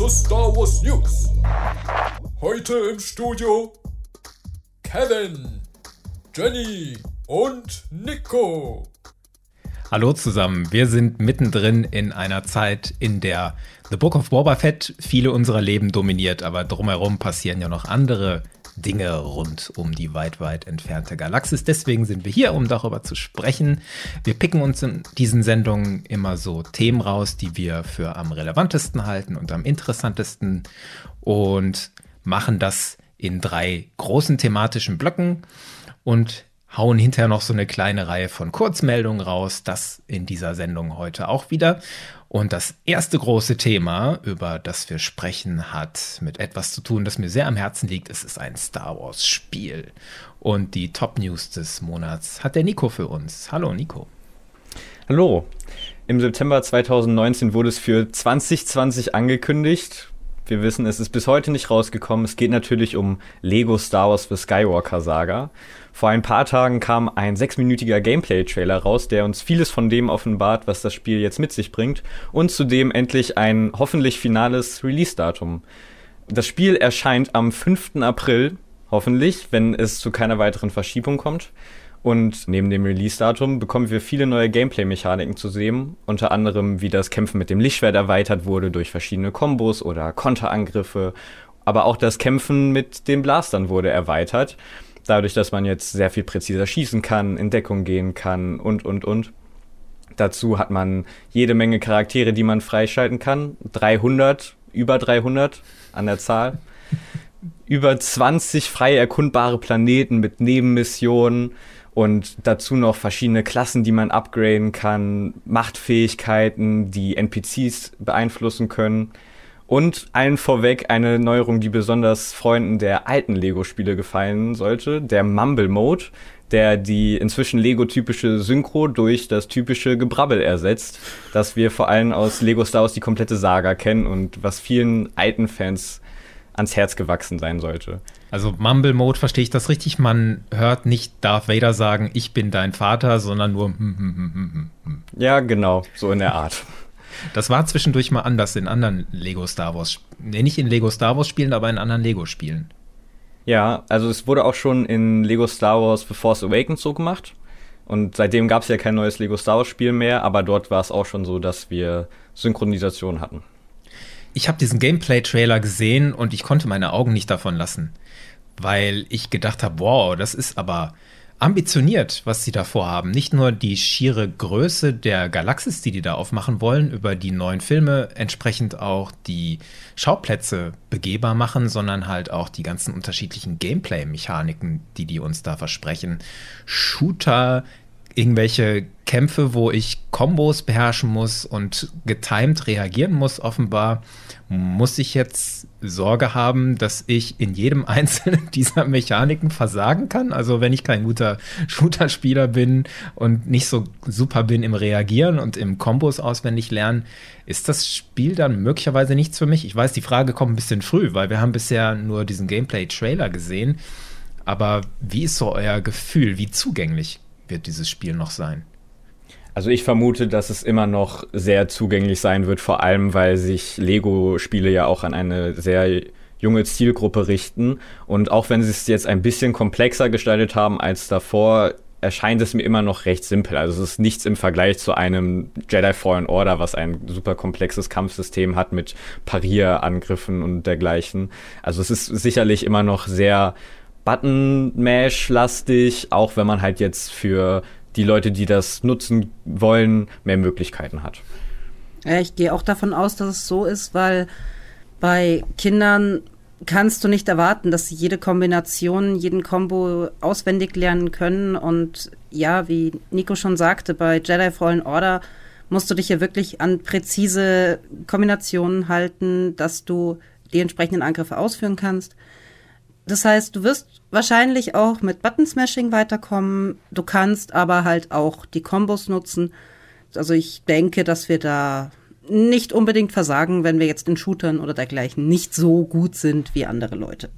zu Star Wars News. Heute im Studio Kevin, Jenny und Nico. Hallo zusammen, wir sind mittendrin in einer Zeit, in der The Book of Boba Fett viele unserer Leben dominiert, aber drumherum passieren ja noch andere Dinge rund um die weit, weit entfernte Galaxis. Deswegen sind wir hier, um darüber zu sprechen. Wir picken uns in diesen Sendungen immer so Themen raus, die wir für am relevantesten halten und am interessantesten und machen das in drei großen thematischen Blöcken und hauen hinterher noch so eine kleine Reihe von Kurzmeldungen raus. Das in dieser Sendung heute auch wieder. Und das erste große Thema, über das wir sprechen, hat mit etwas zu tun, das mir sehr am Herzen liegt. Es ist ein Star Wars Spiel. Und die Top News des Monats hat der Nico für uns. Hallo Nico. Hallo. Im September 2019 wurde es für 2020 angekündigt. Wir wissen, es ist bis heute nicht rausgekommen. Es geht natürlich um Lego Star Wars The Skywalker Saga. Vor ein paar Tagen kam ein sechsminütiger Gameplay-Trailer raus, der uns vieles von dem offenbart, was das Spiel jetzt mit sich bringt. Und zudem endlich ein hoffentlich finales Release-Datum. Das Spiel erscheint am 5. April, hoffentlich, wenn es zu keiner weiteren Verschiebung kommt. Und neben dem Release-Datum bekommen wir viele neue Gameplay-Mechaniken zu sehen, unter anderem wie das Kämpfen mit dem Lichtschwert erweitert wurde durch verschiedene Kombos oder Konterangriffe, aber auch das Kämpfen mit den Blastern wurde erweitert, dadurch, dass man jetzt sehr viel präziser schießen kann, in Deckung gehen kann und, und, und. Dazu hat man jede Menge Charaktere, die man freischalten kann, 300, über 300 an der Zahl. über 20 frei erkundbare Planeten mit Nebenmissionen, und dazu noch verschiedene Klassen, die man upgraden kann, Machtfähigkeiten, die NPCs beeinflussen können. Und allen vorweg eine Neuerung, die besonders Freunden der alten Lego-Spiele gefallen sollte, der Mumble Mode, der die inzwischen Lego-typische Synchro durch das typische Gebrabbel ersetzt, das wir vor allem aus Lego Star Wars die komplette Saga kennen und was vielen alten Fans ans Herz gewachsen sein sollte. Also Mumble Mode verstehe ich das richtig? Man hört nicht Darth Vader sagen, ich bin dein Vater, sondern nur hm, hm, hm, hm, Ja, genau, so in der Art. Das war zwischendurch mal anders in anderen Lego Star Wars, nee, nicht in Lego Star Wars Spielen, aber in anderen Lego Spielen. Ja, also es wurde auch schon in Lego Star Wars The Force Awakens so gemacht. Und seitdem gab es ja kein neues Lego Star Wars Spiel mehr, aber dort war es auch schon so, dass wir Synchronisation hatten. Ich habe diesen Gameplay-Trailer gesehen und ich konnte meine Augen nicht davon lassen weil ich gedacht habe, wow, das ist aber ambitioniert, was sie da vorhaben. Nicht nur die schiere Größe der Galaxis, die die da aufmachen wollen, über die neuen Filme entsprechend auch die Schauplätze begehbar machen, sondern halt auch die ganzen unterschiedlichen Gameplay-Mechaniken, die die uns da versprechen. Shooter, irgendwelche Kämpfe, wo ich Kombos beherrschen muss und getimed reagieren muss, offenbar muss ich jetzt Sorge haben, dass ich in jedem einzelnen dieser Mechaniken versagen kann. Also wenn ich kein guter Shooter-Spieler bin und nicht so super bin im Reagieren und im Kombos auswendig lernen, ist das Spiel dann möglicherweise nichts für mich. Ich weiß, die Frage kommt ein bisschen früh, weil wir haben bisher nur diesen Gameplay-Trailer gesehen. Aber wie ist so euer Gefühl? Wie zugänglich wird dieses Spiel noch sein? Also ich vermute, dass es immer noch sehr zugänglich sein wird, vor allem weil sich Lego-Spiele ja auch an eine sehr junge Zielgruppe richten. Und auch wenn sie es jetzt ein bisschen komplexer gestaltet haben als davor, erscheint es mir immer noch recht simpel. Also es ist nichts im Vergleich zu einem Jedi Fallen Order, was ein super komplexes Kampfsystem hat mit Parierangriffen und dergleichen. Also es ist sicherlich immer noch sehr Button-Mash-lastig, auch wenn man halt jetzt für die Leute, die das nutzen wollen, mehr Möglichkeiten hat. Ich gehe auch davon aus, dass es so ist, weil bei Kindern kannst du nicht erwarten, dass sie jede Kombination, jeden Combo auswendig lernen können. Und ja, wie Nico schon sagte, bei Jedi Fallen Order musst du dich ja wirklich an präzise Kombinationen halten, dass du die entsprechenden Angriffe ausführen kannst. Das heißt, du wirst wahrscheinlich auch mit Button Smashing weiterkommen. Du kannst aber halt auch die Kombos nutzen. Also ich denke, dass wir da nicht unbedingt versagen, wenn wir jetzt in Shootern oder dergleichen nicht so gut sind wie andere Leute.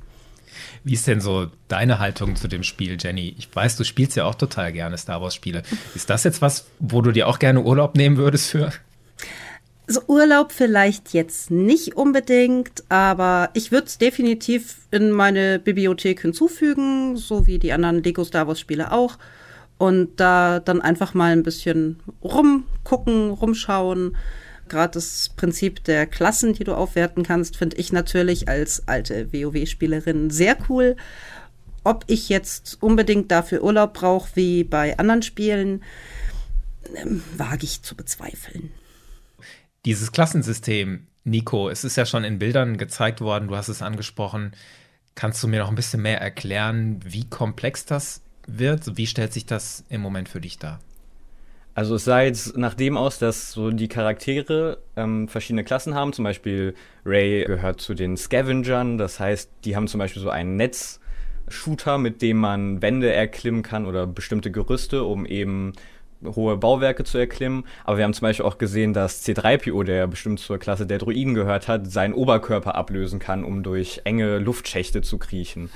Wie ist denn so deine Haltung zu dem Spiel, Jenny? Ich weiß, du spielst ja auch total gerne Star Wars Spiele. Ist das jetzt was, wo du dir auch gerne Urlaub nehmen würdest für? Also Urlaub vielleicht jetzt nicht unbedingt, aber ich würde es definitiv in meine Bibliothek hinzufügen, so wie die anderen Lego Star Wars Spiele auch. Und da dann einfach mal ein bisschen rumgucken, rumschauen. Gerade das Prinzip der Klassen, die du aufwerten kannst, finde ich natürlich als alte WoW-Spielerin sehr cool. Ob ich jetzt unbedingt dafür Urlaub brauche, wie bei anderen Spielen, ähm, wage ich zu bezweifeln. Dieses Klassensystem, Nico, es ist ja schon in Bildern gezeigt worden, du hast es angesprochen. Kannst du mir noch ein bisschen mehr erklären, wie komplex das wird? Wie stellt sich das im Moment für dich dar? Also es sah jetzt nach dem aus, dass so die Charaktere ähm, verschiedene Klassen haben. Zum Beispiel Ray gehört zu den Scavengern. Das heißt, die haben zum Beispiel so ein Netz-Shooter, mit dem man Wände erklimmen kann oder bestimmte Gerüste, um eben hohe Bauwerke zu erklimmen. Aber wir haben zum Beispiel auch gesehen, dass C3PO, der bestimmt zur Klasse der Druiden gehört hat, seinen Oberkörper ablösen kann, um durch enge Luftschächte zu kriechen.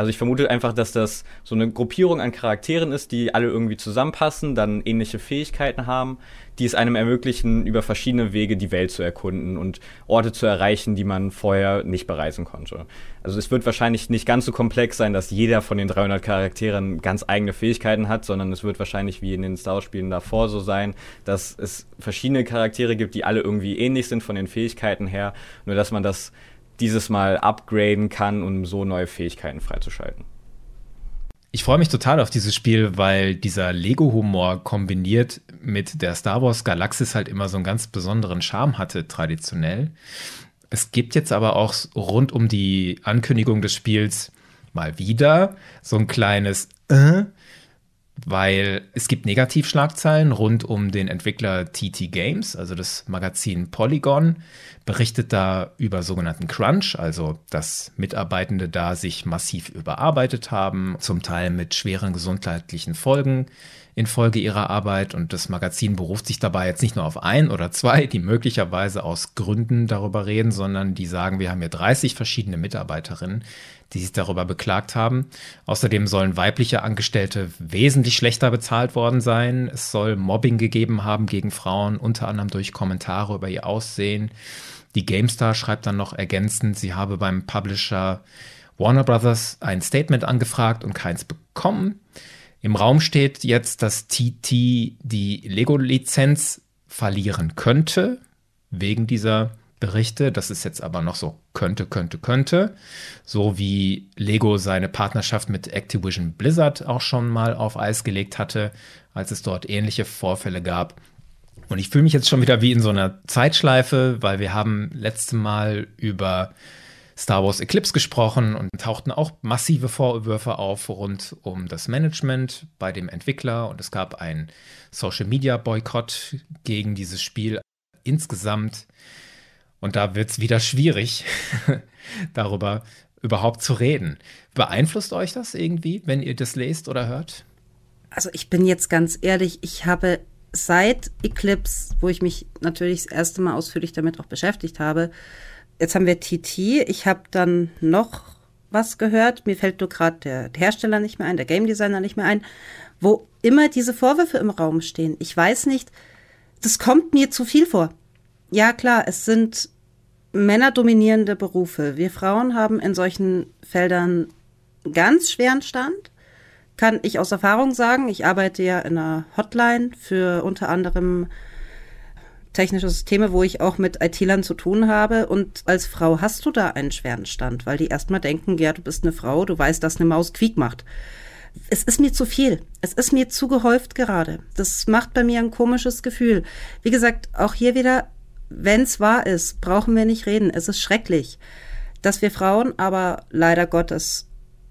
Also ich vermute einfach, dass das so eine Gruppierung an Charakteren ist, die alle irgendwie zusammenpassen, dann ähnliche Fähigkeiten haben, die es einem ermöglichen, über verschiedene Wege die Welt zu erkunden und Orte zu erreichen, die man vorher nicht bereisen konnte. Also es wird wahrscheinlich nicht ganz so komplex sein, dass jeder von den 300 Charakteren ganz eigene Fähigkeiten hat, sondern es wird wahrscheinlich wie in den Star Wars-Spielen davor so sein, dass es verschiedene Charaktere gibt, die alle irgendwie ähnlich sind von den Fähigkeiten her, nur dass man das dieses Mal upgraden kann, um so neue Fähigkeiten freizuschalten. Ich freue mich total auf dieses Spiel, weil dieser Lego-Humor kombiniert mit der Star Wars Galaxis halt immer so einen ganz besonderen Charme hatte, traditionell. Es gibt jetzt aber auch rund um die Ankündigung des Spiels mal wieder so ein kleines äh, weil es gibt Negativschlagzeilen rund um den Entwickler TT Games, also das Magazin Polygon, berichtet da über sogenannten Crunch, also dass Mitarbeitende da sich massiv überarbeitet haben, zum Teil mit schweren gesundheitlichen Folgen infolge ihrer Arbeit. Und das Magazin beruft sich dabei jetzt nicht nur auf ein oder zwei, die möglicherweise aus Gründen darüber reden, sondern die sagen, wir haben hier 30 verschiedene Mitarbeiterinnen, die sich darüber beklagt haben. Außerdem sollen weibliche Angestellte wesentlich schlechter bezahlt worden sein. Es soll Mobbing gegeben haben gegen Frauen, unter anderem durch Kommentare über ihr Aussehen. Die GameStar schreibt dann noch ergänzend, sie habe beim Publisher Warner Brothers ein Statement angefragt und keins bekommen. Im Raum steht jetzt, dass TT die Lego-Lizenz verlieren könnte, wegen dieser Berichte. Das ist jetzt aber noch so könnte, könnte, könnte. So wie Lego seine Partnerschaft mit Activision Blizzard auch schon mal auf Eis gelegt hatte, als es dort ähnliche Vorfälle gab. Und ich fühle mich jetzt schon wieder wie in so einer Zeitschleife, weil wir haben letzte Mal über Star Wars Eclipse gesprochen und tauchten auch massive Vorwürfe auf rund um das Management bei dem Entwickler und es gab einen Social Media Boykott gegen dieses Spiel insgesamt. Und da wird es wieder schwierig, darüber überhaupt zu reden. Beeinflusst euch das irgendwie, wenn ihr das lest oder hört? Also ich bin jetzt ganz ehrlich, ich habe seit Eclipse, wo ich mich natürlich das erste Mal ausführlich damit auch beschäftigt habe, jetzt haben wir TT, ich habe dann noch was gehört, mir fällt nur gerade der Hersteller nicht mehr ein, der Game Designer nicht mehr ein, wo immer diese Vorwürfe im Raum stehen. Ich weiß nicht, das kommt mir zu viel vor. Ja, klar, es sind männerdominierende Berufe. Wir Frauen haben in solchen Feldern ganz schweren Stand. Kann ich aus Erfahrung sagen. Ich arbeite ja in einer Hotline für unter anderem technische Systeme, wo ich auch mit IT-Lern zu tun habe. Und als Frau hast du da einen schweren Stand, weil die erstmal denken, ja, du bist eine Frau, du weißt, dass eine Maus Quiek macht. Es ist mir zu viel. Es ist mir zu gehäuft gerade. Das macht bei mir ein komisches Gefühl. Wie gesagt, auch hier wieder wenn es wahr ist, brauchen wir nicht reden. Es ist schrecklich, dass wir Frauen aber leider Gottes,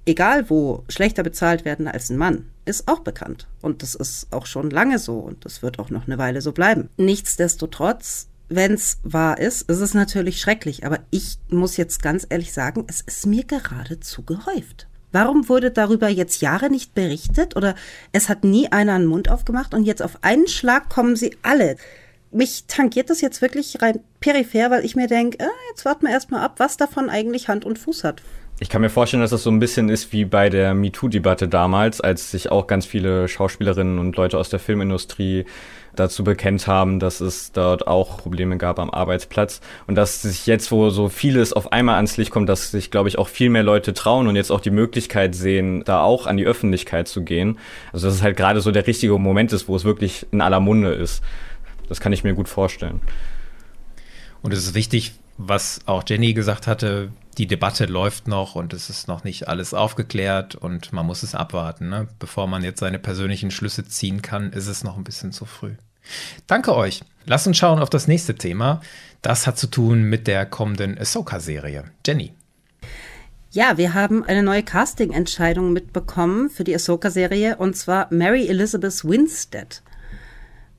egal wo, schlechter bezahlt werden als ein Mann, ist auch bekannt. Und das ist auch schon lange so und das wird auch noch eine Weile so bleiben. Nichtsdestotrotz, wenn es wahr ist, ist es natürlich schrecklich. Aber ich muss jetzt ganz ehrlich sagen, es ist mir geradezu gehäuft. Warum wurde darüber jetzt Jahre nicht berichtet oder es hat nie einer einen Mund aufgemacht und jetzt auf einen Schlag kommen sie alle mich tangiert das jetzt wirklich rein peripher, weil ich mir denke, äh, jetzt warten wir erstmal ab, was davon eigentlich Hand und Fuß hat. Ich kann mir vorstellen, dass das so ein bisschen ist wie bei der MeToo-Debatte damals, als sich auch ganz viele Schauspielerinnen und Leute aus der Filmindustrie dazu bekennt haben, dass es dort auch Probleme gab am Arbeitsplatz und dass sich jetzt, wo so vieles auf einmal ans Licht kommt, dass sich, glaube ich, auch viel mehr Leute trauen und jetzt auch die Möglichkeit sehen, da auch an die Öffentlichkeit zu gehen. Also dass es halt gerade so der richtige Moment ist, wo es wirklich in aller Munde ist. Das kann ich mir gut vorstellen. Und es ist wichtig, was auch Jenny gesagt hatte, die Debatte läuft noch und es ist noch nicht alles aufgeklärt und man muss es abwarten. Ne? Bevor man jetzt seine persönlichen Schlüsse ziehen kann, ist es noch ein bisschen zu früh. Danke euch. Lasst uns schauen auf das nächste Thema. Das hat zu tun mit der kommenden Ahsoka-Serie. Jenny. Ja, wir haben eine neue Casting-Entscheidung mitbekommen für die Ahsoka-Serie und zwar Mary Elizabeth Winstead.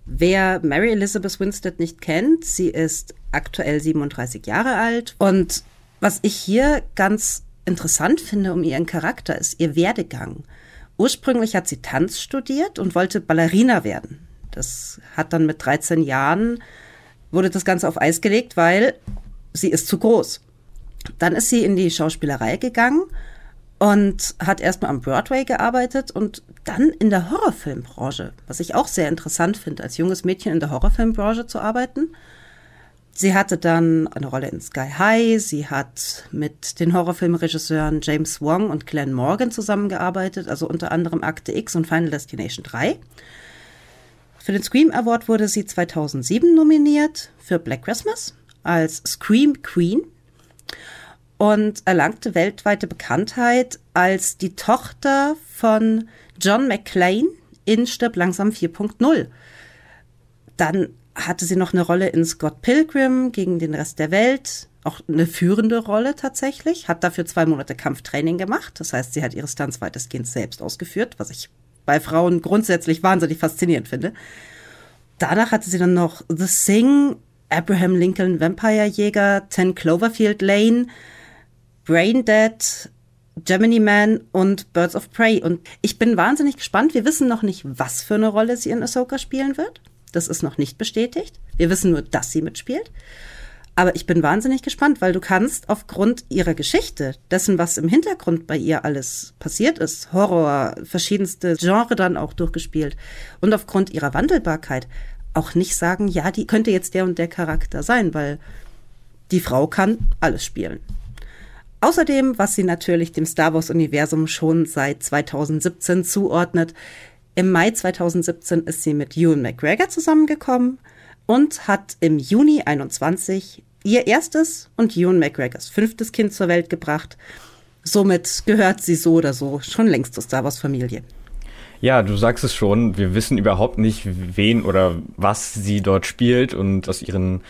Wer Mary Elizabeth Winstead nicht kennt, sie ist aktuell 37 Jahre alt und was ich hier ganz interessant finde um ihren Charakter ist ihr Werdegang. Ursprünglich hat sie Tanz studiert und wollte Ballerina werden. Das hat dann mit 13 Jahren wurde das Ganze auf Eis gelegt, weil sie ist zu groß. Dann ist sie in die Schauspielerei gegangen und hat erstmal am Broadway gearbeitet und dann in der Horrorfilmbranche, was ich auch sehr interessant finde, als junges Mädchen in der Horrorfilmbranche zu arbeiten. Sie hatte dann eine Rolle in Sky High. Sie hat mit den Horrorfilmregisseuren James Wong und Glenn Morgan zusammengearbeitet, also unter anderem Akte X und Final Destination 3. Für den Scream Award wurde sie 2007 nominiert für Black Christmas als Scream Queen und erlangte weltweite Bekanntheit als die Tochter von John McClane in Stirb langsam 4.0. Dann hatte sie noch eine Rolle in Scott Pilgrim gegen den Rest der Welt, auch eine führende Rolle tatsächlich, hat dafür zwei Monate Kampftraining gemacht. Das heißt, sie hat ihre Stunts weitestgehend selbst ausgeführt, was ich bei Frauen grundsätzlich wahnsinnig faszinierend finde. Danach hatte sie dann noch The Sing, Abraham Lincoln Vampire Jäger, 10 Cloverfield Lane, Brain Dead, Gemini Man und Birds of Prey. Und ich bin wahnsinnig gespannt. Wir wissen noch nicht, was für eine Rolle sie in Ahsoka spielen wird. Das ist noch nicht bestätigt. Wir wissen nur, dass sie mitspielt. Aber ich bin wahnsinnig gespannt, weil du kannst aufgrund ihrer Geschichte, dessen, was im Hintergrund bei ihr alles passiert ist, Horror, verschiedenste Genre dann auch durchgespielt und aufgrund ihrer Wandelbarkeit auch nicht sagen, ja, die könnte jetzt der und der Charakter sein, weil die Frau kann alles spielen. Außerdem, was sie natürlich dem Star Wars-Universum schon seit 2017 zuordnet, im Mai 2017 ist sie mit Ewan McGregor zusammengekommen und hat im Juni 21 ihr erstes und Ewan McGregors fünftes Kind zur Welt gebracht. Somit gehört sie so oder so schon längst zur Star Wars Familie. Ja, du sagst es schon, wir wissen überhaupt nicht, wen oder was sie dort spielt und aus ihren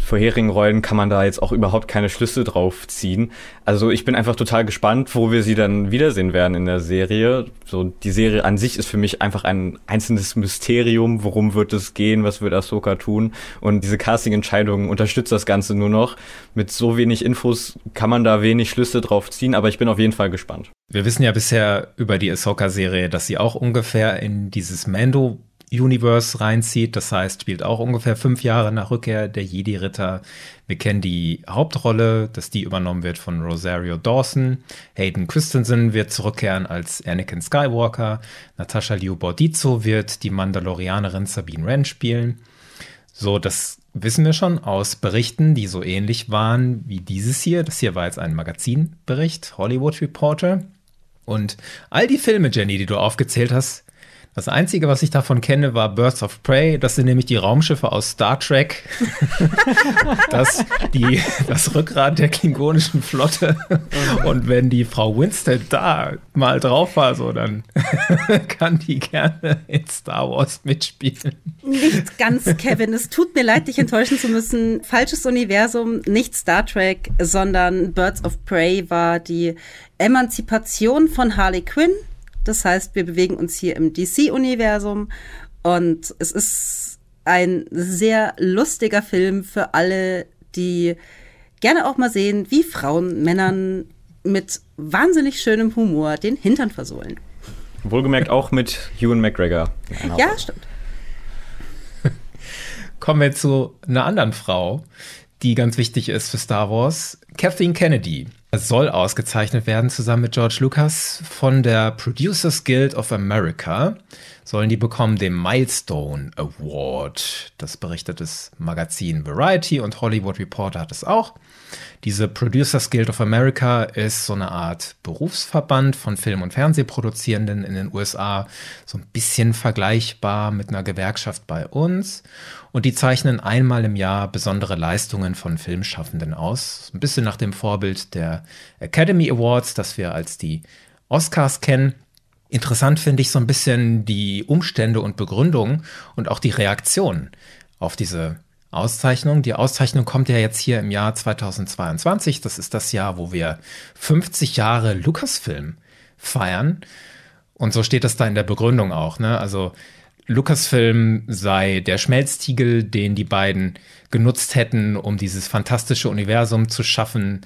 vorherigen Rollen kann man da jetzt auch überhaupt keine Schlüsse drauf ziehen. Also ich bin einfach total gespannt, wo wir sie dann wiedersehen werden in der Serie. So die Serie an sich ist für mich einfach ein einzelnes Mysterium. Worum wird es gehen? Was wird Ahsoka tun? Und diese Casting-Entscheidung unterstützt das Ganze nur noch. Mit so wenig Infos kann man da wenig Schlüsse drauf ziehen, aber ich bin auf jeden Fall gespannt. Wir wissen ja bisher über die Ahsoka-Serie, dass sie auch ungefähr in dieses Mando Universe reinzieht. Das heißt, spielt auch ungefähr fünf Jahre nach Rückkehr der Jedi-Ritter. Wir kennen die Hauptrolle, dass die übernommen wird von Rosario Dawson. Hayden Christensen wird zurückkehren als Anakin Skywalker. Natascha Liu Bordizzo wird die Mandalorianerin Sabine Wren spielen. So, das wissen wir schon aus Berichten, die so ähnlich waren wie dieses hier. Das hier war jetzt ein Magazinbericht, Hollywood Reporter. Und all die Filme, Jenny, die du aufgezählt hast, das Einzige, was ich davon kenne, war Birds of Prey. Das sind nämlich die Raumschiffe aus Star Trek. das, die, das Rückgrat der klingonischen Flotte. Und wenn die Frau Winstead da mal drauf war, so, dann kann die gerne in Star Wars mitspielen. Nicht ganz, Kevin. Es tut mir leid, dich enttäuschen zu müssen. Falsches Universum, nicht Star Trek, sondern Birds of Prey war die Emanzipation von Harley Quinn das heißt, wir bewegen uns hier im DC-Universum und es ist ein sehr lustiger Film für alle, die gerne auch mal sehen, wie Frauen Männern mit wahnsinnig schönem Humor den Hintern versohlen. Wohlgemerkt auch mit Ewan McGregor. Ja, stimmt. kommen wir zu einer anderen Frau, die ganz wichtig ist für Star Wars. Kathleen Kennedy soll ausgezeichnet werden, zusammen mit George Lucas von der Producers Guild of America. Sollen die bekommen den Milestone Award. Das berichtet das Magazin Variety und Hollywood Reporter hat es auch. Diese Producers Guild of America ist so eine Art Berufsverband von Film- und Fernsehproduzierenden in den USA, so ein bisschen vergleichbar mit einer Gewerkschaft bei uns. Und die zeichnen einmal im Jahr besondere Leistungen von Filmschaffenden aus. Ein bisschen nach dem Vorbild der Academy Awards, das wir als die Oscars kennen. Interessant finde ich so ein bisschen die Umstände und Begründungen und auch die Reaktion auf diese Auszeichnung. Die Auszeichnung kommt ja jetzt hier im Jahr 2022. Das ist das Jahr, wo wir 50 Jahre Lucasfilm feiern. Und so steht das da in der Begründung auch. Ne? Also Lucasfilm sei der Schmelztiegel, den die beiden genutzt hätten, um dieses fantastische Universum zu schaffen,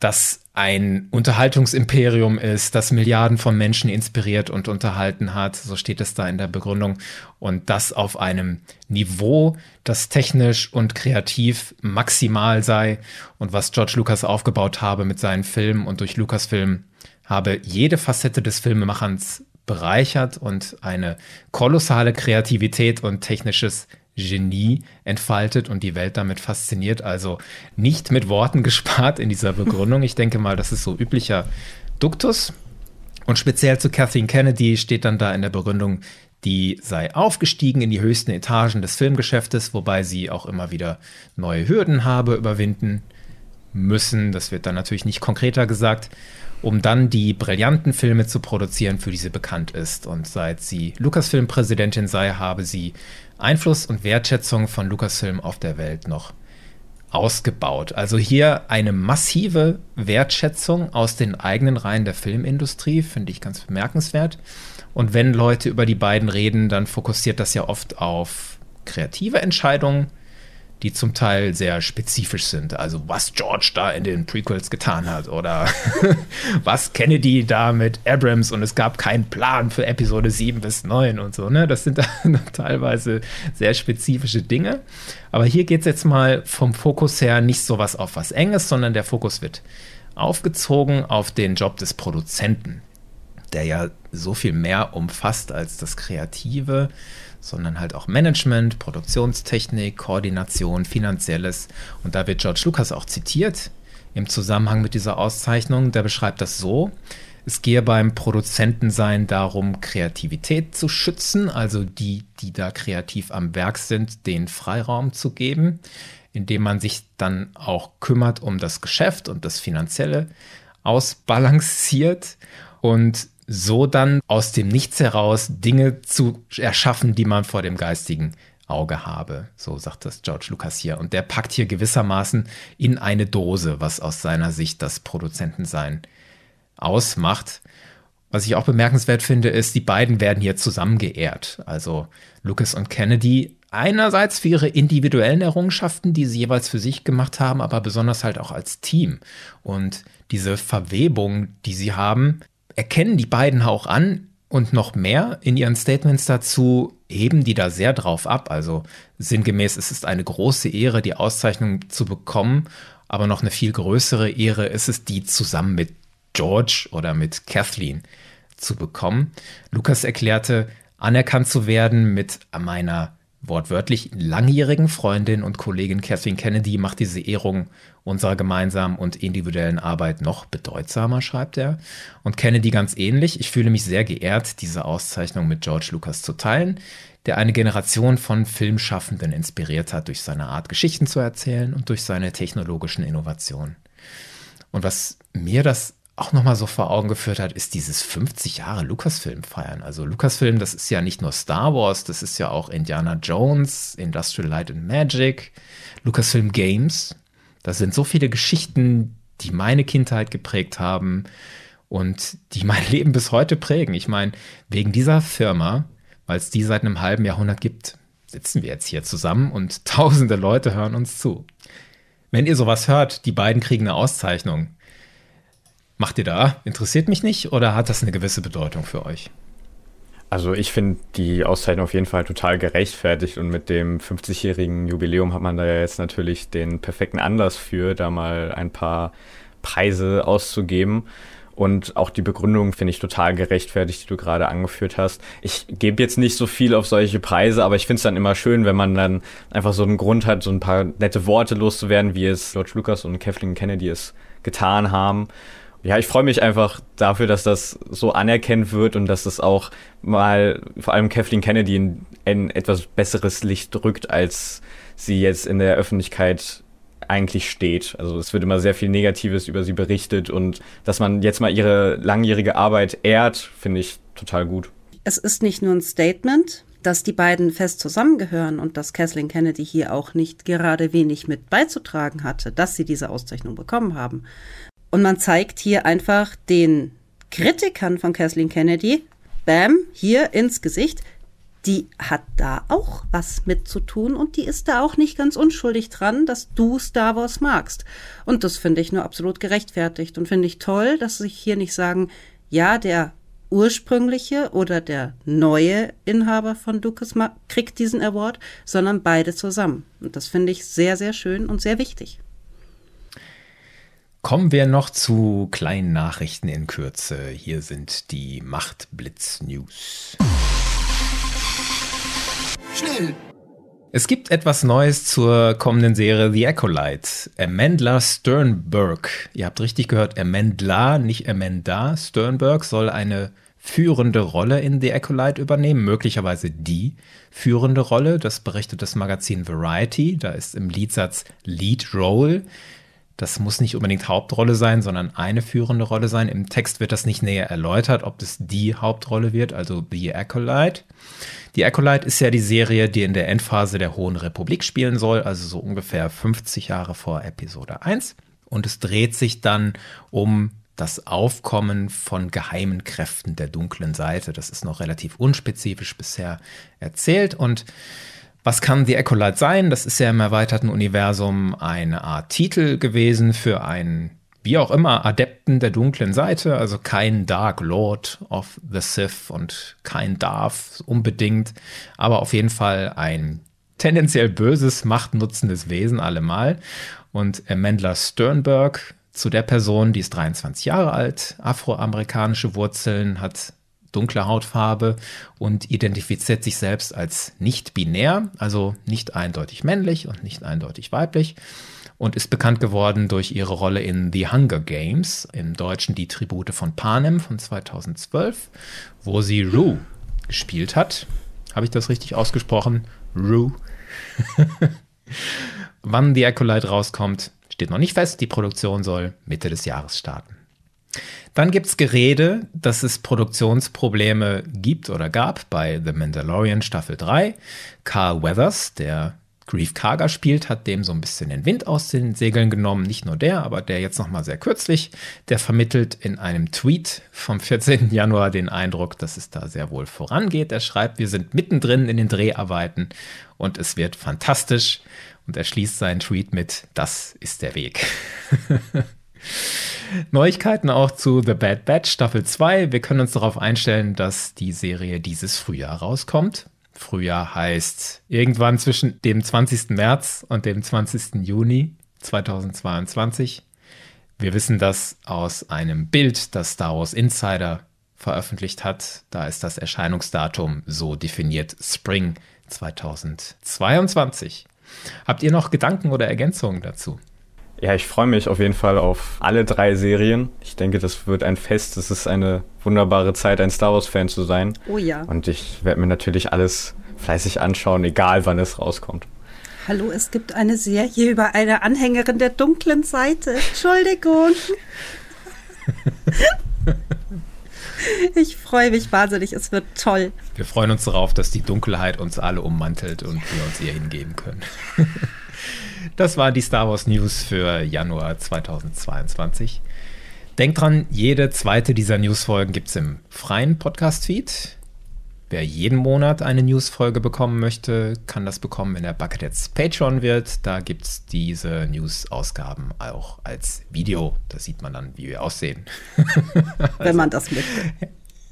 das ein Unterhaltungsimperium ist, das Milliarden von Menschen inspiriert und unterhalten hat. So steht es da in der Begründung. Und das auf einem Niveau, das technisch und kreativ maximal sei. Und was George Lucas aufgebaut habe mit seinen Filmen und durch Lucasfilm habe jede Facette des Filmemachens bereichert und eine kolossale Kreativität und technisches Genie entfaltet und die Welt damit fasziniert. Also nicht mit Worten gespart in dieser Begründung. Ich denke mal, das ist so üblicher Duktus. Und speziell zu Kathleen Kennedy steht dann da in der Begründung, die sei aufgestiegen in die höchsten Etagen des Filmgeschäftes, wobei sie auch immer wieder neue Hürden habe überwinden müssen. Das wird dann natürlich nicht konkreter gesagt um dann die brillanten Filme zu produzieren, für die sie bekannt ist. Und seit sie Lucasfilm-Präsidentin sei, habe sie Einfluss und Wertschätzung von Lucasfilm auf der Welt noch ausgebaut. Also hier eine massive Wertschätzung aus den eigenen Reihen der Filmindustrie, finde ich ganz bemerkenswert. Und wenn Leute über die beiden reden, dann fokussiert das ja oft auf kreative Entscheidungen, die zum Teil sehr spezifisch sind. Also was George da in den Prequels getan hat oder was Kennedy da mit Abrams und es gab keinen Plan für Episode 7 bis 9 und so. Ne? Das sind teilweise sehr spezifische Dinge. Aber hier geht es jetzt mal vom Fokus her nicht so was auf was Enges, sondern der Fokus wird aufgezogen auf den Job des Produzenten, der ja so viel mehr umfasst als das Kreative sondern halt auch Management, Produktionstechnik, Koordination, Finanzielles. Und da wird George Lucas auch zitiert im Zusammenhang mit dieser Auszeichnung. Der beschreibt das so. Es gehe beim Produzentensein darum, Kreativität zu schützen, also die, die da kreativ am Werk sind, den Freiraum zu geben, indem man sich dann auch kümmert um das Geschäft und das Finanzielle ausbalanciert und so dann aus dem Nichts heraus Dinge zu erschaffen, die man vor dem geistigen Auge habe. So sagt das George Lucas hier. Und der packt hier gewissermaßen in eine Dose, was aus seiner Sicht das Produzentensein ausmacht. Was ich auch bemerkenswert finde, ist, die beiden werden hier zusammen geehrt. Also Lucas und Kennedy einerseits für ihre individuellen Errungenschaften, die sie jeweils für sich gemacht haben, aber besonders halt auch als Team. Und diese Verwebung, die sie haben, erkennen die beiden auch an und noch mehr in ihren Statements dazu heben die da sehr drauf ab. Also sinngemäß, es ist eine große Ehre, die Auszeichnung zu bekommen, aber noch eine viel größere Ehre ist es, die zusammen mit George oder mit Kathleen zu bekommen. Lukas erklärte, anerkannt zu werden mit meiner wortwörtlich langjährigen Freundin und Kollegin Kathleen Kennedy macht diese Ehrung unserer gemeinsamen und individuellen Arbeit noch bedeutsamer, schreibt er. Und Kennedy ganz ähnlich. Ich fühle mich sehr geehrt, diese Auszeichnung mit George Lucas zu teilen, der eine Generation von Filmschaffenden inspiriert hat durch seine Art, Geschichten zu erzählen und durch seine technologischen Innovationen. Und was mir das auch nochmal so vor Augen geführt hat, ist dieses 50 Jahre Lucasfilm feiern. Also Lucasfilm, das ist ja nicht nur Star Wars, das ist ja auch Indiana Jones, Industrial Light and Magic, Lucasfilm Games. Das sind so viele Geschichten, die meine Kindheit geprägt haben und die mein Leben bis heute prägen. Ich meine, wegen dieser Firma, weil es die seit einem halben Jahrhundert gibt, sitzen wir jetzt hier zusammen und tausende Leute hören uns zu. Wenn ihr sowas hört, die beiden kriegen eine Auszeichnung, Macht ihr da? Interessiert mich nicht oder hat das eine gewisse Bedeutung für euch? Also ich finde die Auszeichnung auf jeden Fall total gerechtfertigt und mit dem 50-jährigen Jubiläum hat man da ja jetzt natürlich den perfekten Anlass für, da mal ein paar Preise auszugeben. Und auch die Begründung finde ich total gerechtfertigt, die du gerade angeführt hast. Ich gebe jetzt nicht so viel auf solche Preise, aber ich finde es dann immer schön, wenn man dann einfach so einen Grund hat, so ein paar nette Worte loszuwerden, wie es George Lucas und Kathleen Kennedy es getan haben. Ja, ich freue mich einfach dafür, dass das so anerkannt wird und dass es auch mal vor allem Kathleen Kennedy in ein etwas besseres Licht drückt, als sie jetzt in der Öffentlichkeit eigentlich steht. Also es wird immer sehr viel Negatives über sie berichtet und dass man jetzt mal ihre langjährige Arbeit ehrt, finde ich total gut. Es ist nicht nur ein Statement, dass die beiden fest zusammengehören und dass Kathleen Kennedy hier auch nicht gerade wenig mit beizutragen hatte, dass sie diese Auszeichnung bekommen haben. Und man zeigt hier einfach den Kritikern von Kathleen Kennedy, bam, hier ins Gesicht, die hat da auch was mit zu tun und die ist da auch nicht ganz unschuldig dran, dass du Star Wars magst. Und das finde ich nur absolut gerechtfertigt und finde ich toll, dass sich hier nicht sagen, ja, der ursprüngliche oder der neue Inhaber von Lucas kriegt diesen Award, sondern beide zusammen. Und das finde ich sehr, sehr schön und sehr wichtig. Kommen wir noch zu kleinen Nachrichten in Kürze. Hier sind die Machtblitz-News. Schnell! Es gibt etwas Neues zur kommenden Serie The Acolyte. Amanda Sternberg, ihr habt richtig gehört, Amanda, nicht Amanda Sternberg, soll eine führende Rolle in The Acolyte übernehmen, möglicherweise die führende Rolle. Das berichtet das Magazin Variety. Da ist im Liedsatz Lead Role. Das muss nicht unbedingt Hauptrolle sein, sondern eine führende Rolle sein. Im Text wird das nicht näher erläutert, ob das die Hauptrolle wird, also The Acolyte. Die Acolyte ist ja die Serie, die in der Endphase der Hohen Republik spielen soll, also so ungefähr 50 Jahre vor Episode 1. Und es dreht sich dann um das Aufkommen von geheimen Kräften der dunklen Seite. Das ist noch relativ unspezifisch bisher erzählt und was kann The Acolyte sein? Das ist ja im erweiterten Universum eine Art Titel gewesen für einen, wie auch immer, Adepten der dunklen Seite. Also kein Dark Lord of the Sith und kein Darth unbedingt, aber auf jeden Fall ein tendenziell böses, machtnutzendes Wesen allemal. Und Amanda Sternberg, zu der Person, die ist 23 Jahre alt, afroamerikanische Wurzeln, hat dunkle Hautfarbe und identifiziert sich selbst als nicht binär, also nicht eindeutig männlich und nicht eindeutig weiblich und ist bekannt geworden durch ihre Rolle in The Hunger Games, im Deutschen die Tribute von Panem von 2012, wo sie Rue gespielt hat. Habe ich das richtig ausgesprochen? Rue. Wann The Acolyte rauskommt, steht noch nicht fest. Die Produktion soll Mitte des Jahres starten. Dann gibt es Gerede, dass es Produktionsprobleme gibt oder gab bei The Mandalorian Staffel 3. Carl Weathers, der Grief Karga spielt, hat dem so ein bisschen den Wind aus den Segeln genommen. Nicht nur der, aber der jetzt nochmal sehr kürzlich. Der vermittelt in einem Tweet vom 14. Januar den Eindruck, dass es da sehr wohl vorangeht. Er schreibt, wir sind mittendrin in den Dreharbeiten und es wird fantastisch. Und er schließt seinen Tweet mit, das ist der Weg. Neuigkeiten auch zu The Bad Batch Staffel 2. Wir können uns darauf einstellen, dass die Serie dieses Frühjahr rauskommt. Frühjahr heißt irgendwann zwischen dem 20. März und dem 20. Juni 2022. Wir wissen das aus einem Bild, das Star Wars Insider veröffentlicht hat. Da ist das Erscheinungsdatum so definiert Spring 2022. Habt ihr noch Gedanken oder Ergänzungen dazu? Ja, ich freue mich auf jeden Fall auf alle drei Serien. Ich denke, das wird ein Fest. Es ist eine wunderbare Zeit, ein Star Wars-Fan zu sein. Oh ja. Und ich werde mir natürlich alles fleißig anschauen, egal wann es rauskommt. Hallo, es gibt eine Serie über eine Anhängerin der dunklen Seite. Entschuldigung. Ich freue mich wahnsinnig, es wird toll. Wir freuen uns darauf, dass die Dunkelheit uns alle ummantelt und wir uns ihr hingeben können. Das waren die Star Wars News für Januar 2022. Denkt dran, jede zweite dieser Newsfolgen gibt es im freien Podcast-Feed. Wer jeden Monat eine Newsfolge bekommen möchte, kann das bekommen, wenn der Bucketheads Patreon wird. Da gibt es diese News-Ausgaben auch als Video. Da sieht man dann, wie wir aussehen. also, wenn man das möchte.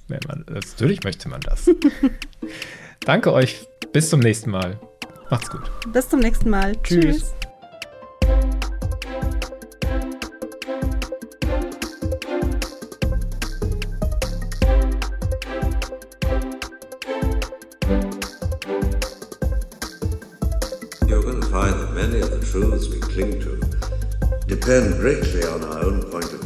Man, natürlich möchte man das. Danke euch. Bis zum nächsten Mal. Macht's gut. Bis zum nächsten Mal. Tschüss. Tschüss. You're going to find that many of the truths we cling to depend greatly on our own point of view.